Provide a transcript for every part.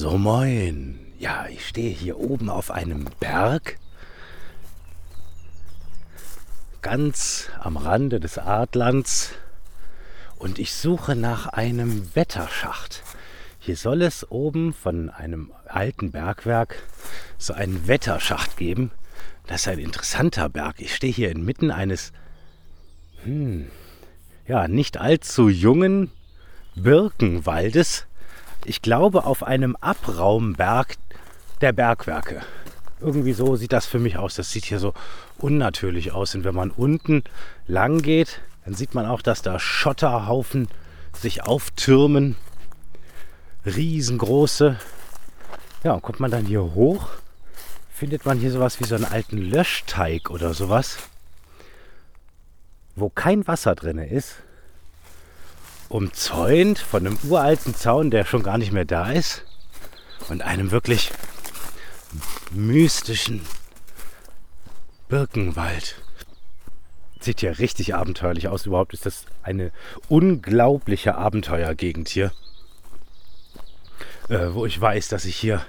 So moin. Ja, ich stehe hier oben auf einem Berg. Ganz am Rande des Adlands. Und ich suche nach einem Wetterschacht. Hier soll es oben von einem alten Bergwerk so einen Wetterschacht geben. Das ist ein interessanter Berg. Ich stehe hier inmitten eines, hm, ja, nicht allzu jungen Birkenwaldes ich glaube, auf einem Abraumberg der Bergwerke. Irgendwie so sieht das für mich aus. Das sieht hier so unnatürlich aus. Und wenn man unten lang geht, dann sieht man auch, dass da Schotterhaufen sich auftürmen. Riesengroße. Ja, und kommt man dann hier hoch, findet man hier sowas wie so einen alten Löschteig oder sowas, wo kein Wasser drin ist umzäunt von einem uralten Zaun, der schon gar nicht mehr da ist, und einem wirklich mystischen Birkenwald. Sieht ja richtig abenteuerlich aus. Überhaupt ist das eine unglaubliche Abenteuergegend hier, äh, wo ich weiß, dass ich hier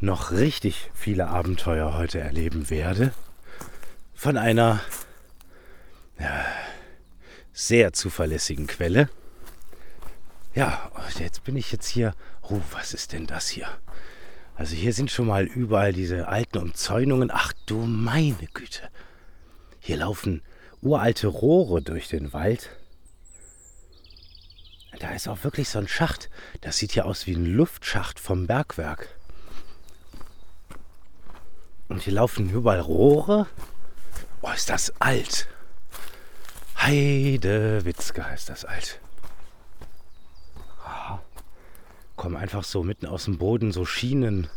noch richtig viele Abenteuer heute erleben werde. Von einer ja, sehr zuverlässigen Quelle. Ja, jetzt bin ich jetzt hier. Oh, was ist denn das hier? Also hier sind schon mal überall diese alten Umzäunungen. Ach du meine Güte. Hier laufen uralte Rohre durch den Wald. Da ist auch wirklich so ein Schacht. Das sieht ja aus wie ein Luftschacht vom Bergwerk. Und hier laufen überall Rohre. Oh, ist das alt. Heidewitzka ist das alt. Kommen einfach so mitten aus dem Boden so Schienen,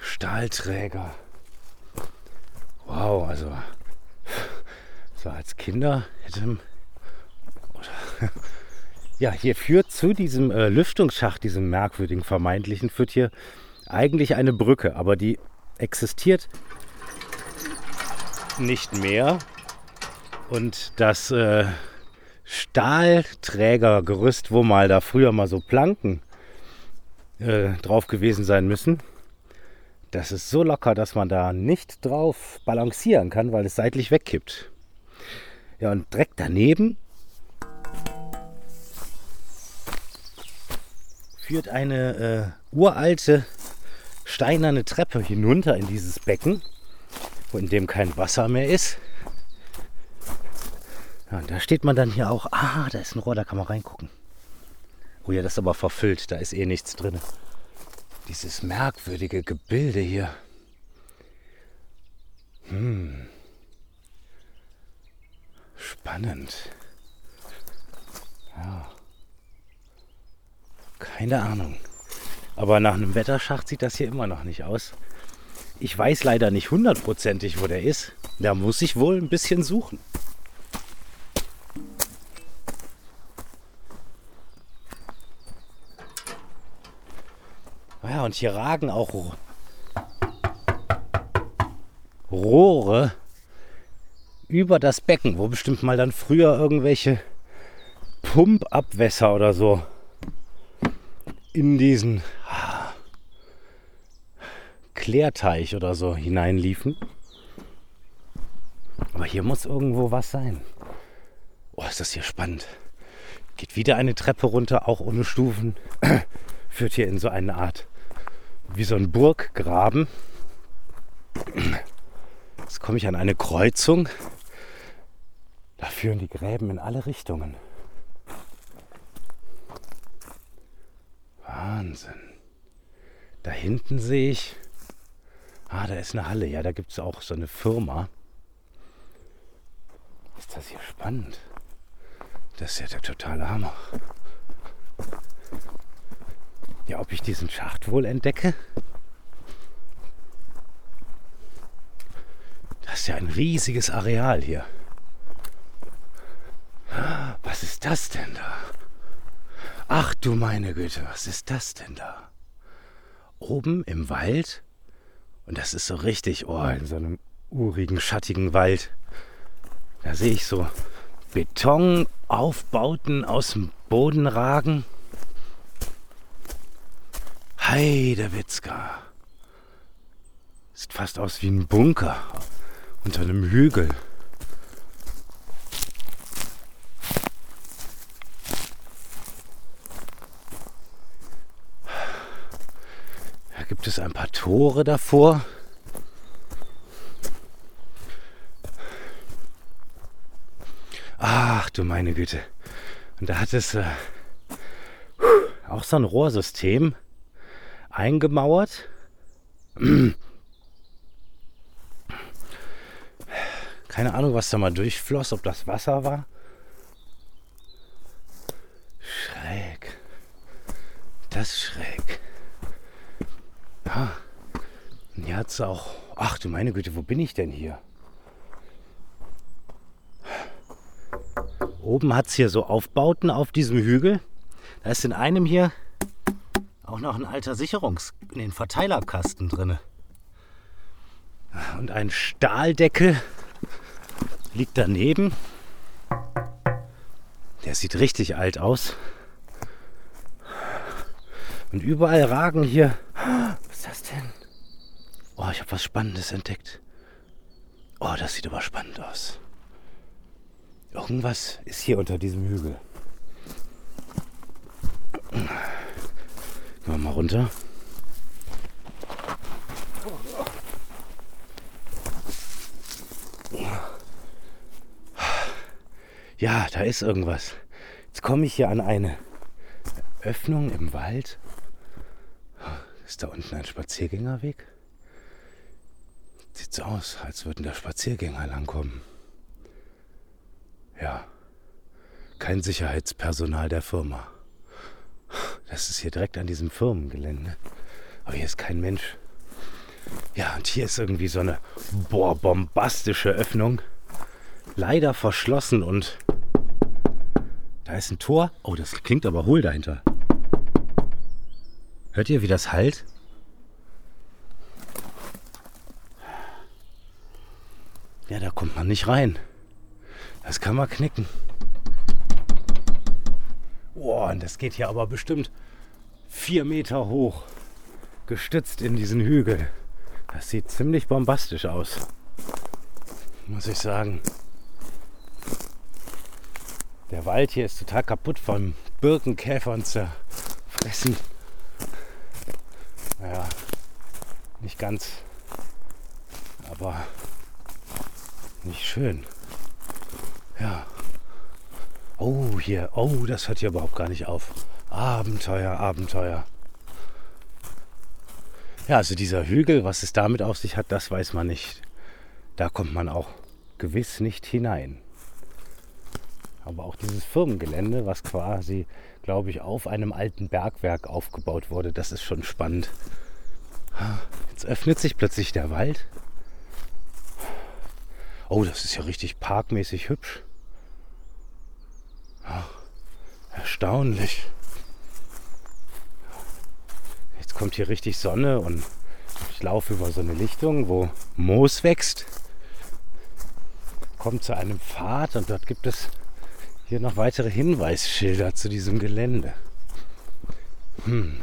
Stahlträger. Wow, also so als Kinder hätte. ja, hier führt zu diesem äh, Lüftungsschacht, diesem merkwürdigen vermeintlichen, führt hier eigentlich eine Brücke, aber die existiert nicht mehr. Und das äh, Stahlträgergerüst, wo mal da früher mal so Planken äh, drauf gewesen sein müssen. Das ist so locker, dass man da nicht drauf balancieren kann, weil es seitlich wegkippt. Ja, und direkt daneben führt eine äh, uralte steinerne Treppe hinunter in dieses Becken, in dem kein Wasser mehr ist. Ja, und da steht man dann hier auch. Ah, da ist ein Rohr, da kann man reingucken. Oh ja, das ist aber verfüllt, da ist eh nichts drin. Dieses merkwürdige Gebilde hier. Hm. Spannend. Ja. Keine Ahnung. Aber nach einem Wetterschacht sieht das hier immer noch nicht aus. Ich weiß leider nicht hundertprozentig, wo der ist. Da muss ich wohl ein bisschen suchen. Ja, und hier ragen auch Rohre über das Becken, wo bestimmt mal dann früher irgendwelche Pumpabwässer oder so in diesen ah, Klärteich oder so hineinliefen. Aber hier muss irgendwo was sein. Oh, ist das hier spannend. Geht wieder eine Treppe runter, auch ohne Stufen. Führt hier in so eine Art wie so ein Burggraben. Jetzt komme ich an eine Kreuzung. Da führen die Gräben in alle Richtungen. Wahnsinn. Da hinten sehe ich, ah, da ist eine Halle. Ja, da gibt es auch so eine Firma. Ist das hier spannend? Das ist ja der totale Hammer. Ja, ob ich diesen Schacht wohl entdecke? Das ist ja ein riesiges Areal hier. Was ist das denn da? Ach du meine Güte, was ist das denn da? Oben im Wald? Und das ist so richtig, oh, in so einem urigen, schattigen Wald. Da sehe ich so Betonaufbauten aus dem Boden ragen. Heidewitzka. Sieht fast aus wie ein Bunker unter einem Hügel. Da gibt es ein paar Tore davor. Ach du meine Güte. Und da hat es äh, auch so ein Rohrsystem eingemauert. Keine Ahnung, was da mal durchfloss, ob das Wasser war. Schräg. Das ist schräg. Ja. Und hier hat es auch. Ach du meine Güte, wo bin ich denn hier? Oben hat es hier so Aufbauten auf diesem Hügel. Da ist in einem hier auch noch ein alter Sicherungs-, in den Verteilerkasten drin. Und ein Stahldeckel liegt daneben. Der sieht richtig alt aus. Und überall ragen hier. Was ist das denn? Oh, ich habe was Spannendes entdeckt. Oh, das sieht aber spannend aus. Irgendwas ist hier unter diesem Hügel. Wir mal runter. Ja, da ist irgendwas. Jetzt komme ich hier an eine Öffnung im Wald. Ist da unten ein Spaziergängerweg? Sieht so aus, als würden da Spaziergänger langkommen. Ja, kein Sicherheitspersonal der Firma. Das ist hier direkt an diesem Firmengelände. Aber hier ist kein Mensch. Ja, und hier ist irgendwie so eine boah, bombastische Öffnung. Leider verschlossen und da ist ein Tor. Oh, das klingt aber hohl dahinter. Hört ihr, wie das halt? Ja, da kommt man nicht rein. Das kann man knicken. Boah, und das geht hier aber bestimmt vier Meter hoch. Gestützt in diesen Hügel. Das sieht ziemlich bombastisch aus. Muss ich sagen. Der Wald hier ist total kaputt von Birkenkäfern zerfressen. Naja, nicht ganz. Aber nicht schön. Ja. Oh, hier. Oh, das hört hier überhaupt gar nicht auf. Abenteuer, Abenteuer. Ja, also dieser Hügel, was es damit auf sich hat, das weiß man nicht. Da kommt man auch gewiss nicht hinein. Aber auch dieses Firmengelände, was quasi, glaube ich, auf einem alten Bergwerk aufgebaut wurde, das ist schon spannend. Jetzt öffnet sich plötzlich der Wald. Oh, das ist ja richtig parkmäßig hübsch. Ach, erstaunlich. Jetzt kommt hier richtig Sonne und ich laufe über so eine Lichtung, wo Moos wächst. Kommt zu einem Pfad und dort gibt es hier noch weitere Hinweisschilder zu diesem Gelände. Hm.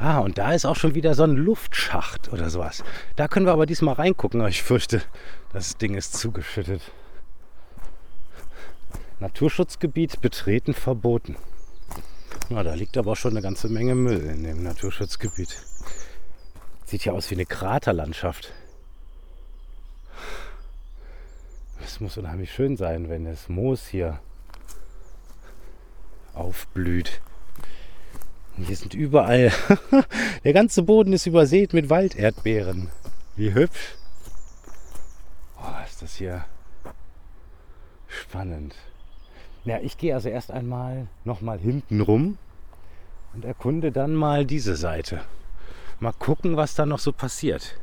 Ah, und da ist auch schon wieder so ein Luftschacht oder sowas. Da können wir aber diesmal reingucken, aber ich fürchte, das Ding ist zugeschüttet. Naturschutzgebiet betreten verboten. Na, da liegt aber schon eine ganze Menge Müll in dem Naturschutzgebiet. Sieht ja aus wie eine Kraterlandschaft. Es muss unheimlich schön sein, wenn das Moos hier aufblüht. Hier sind überall, der ganze Boden ist übersät mit Walderdbeeren. Wie hübsch. Oh, ist das hier spannend. Ja, ich gehe also erst einmal nochmal hinten rum und erkunde dann mal diese Seite. Mal gucken, was da noch so passiert.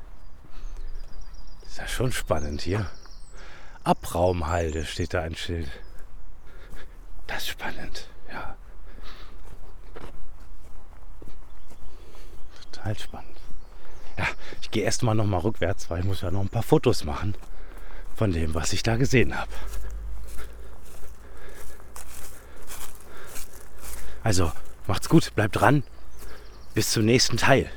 ist ja schon spannend hier. Abraumhalde steht da ein Schild. Das ist spannend, total spannend. Ja, ich gehe erstmal noch mal rückwärts, weil ich muss ja noch ein paar Fotos machen von dem, was ich da gesehen habe. Also macht's gut, bleibt dran. Bis zum nächsten Teil.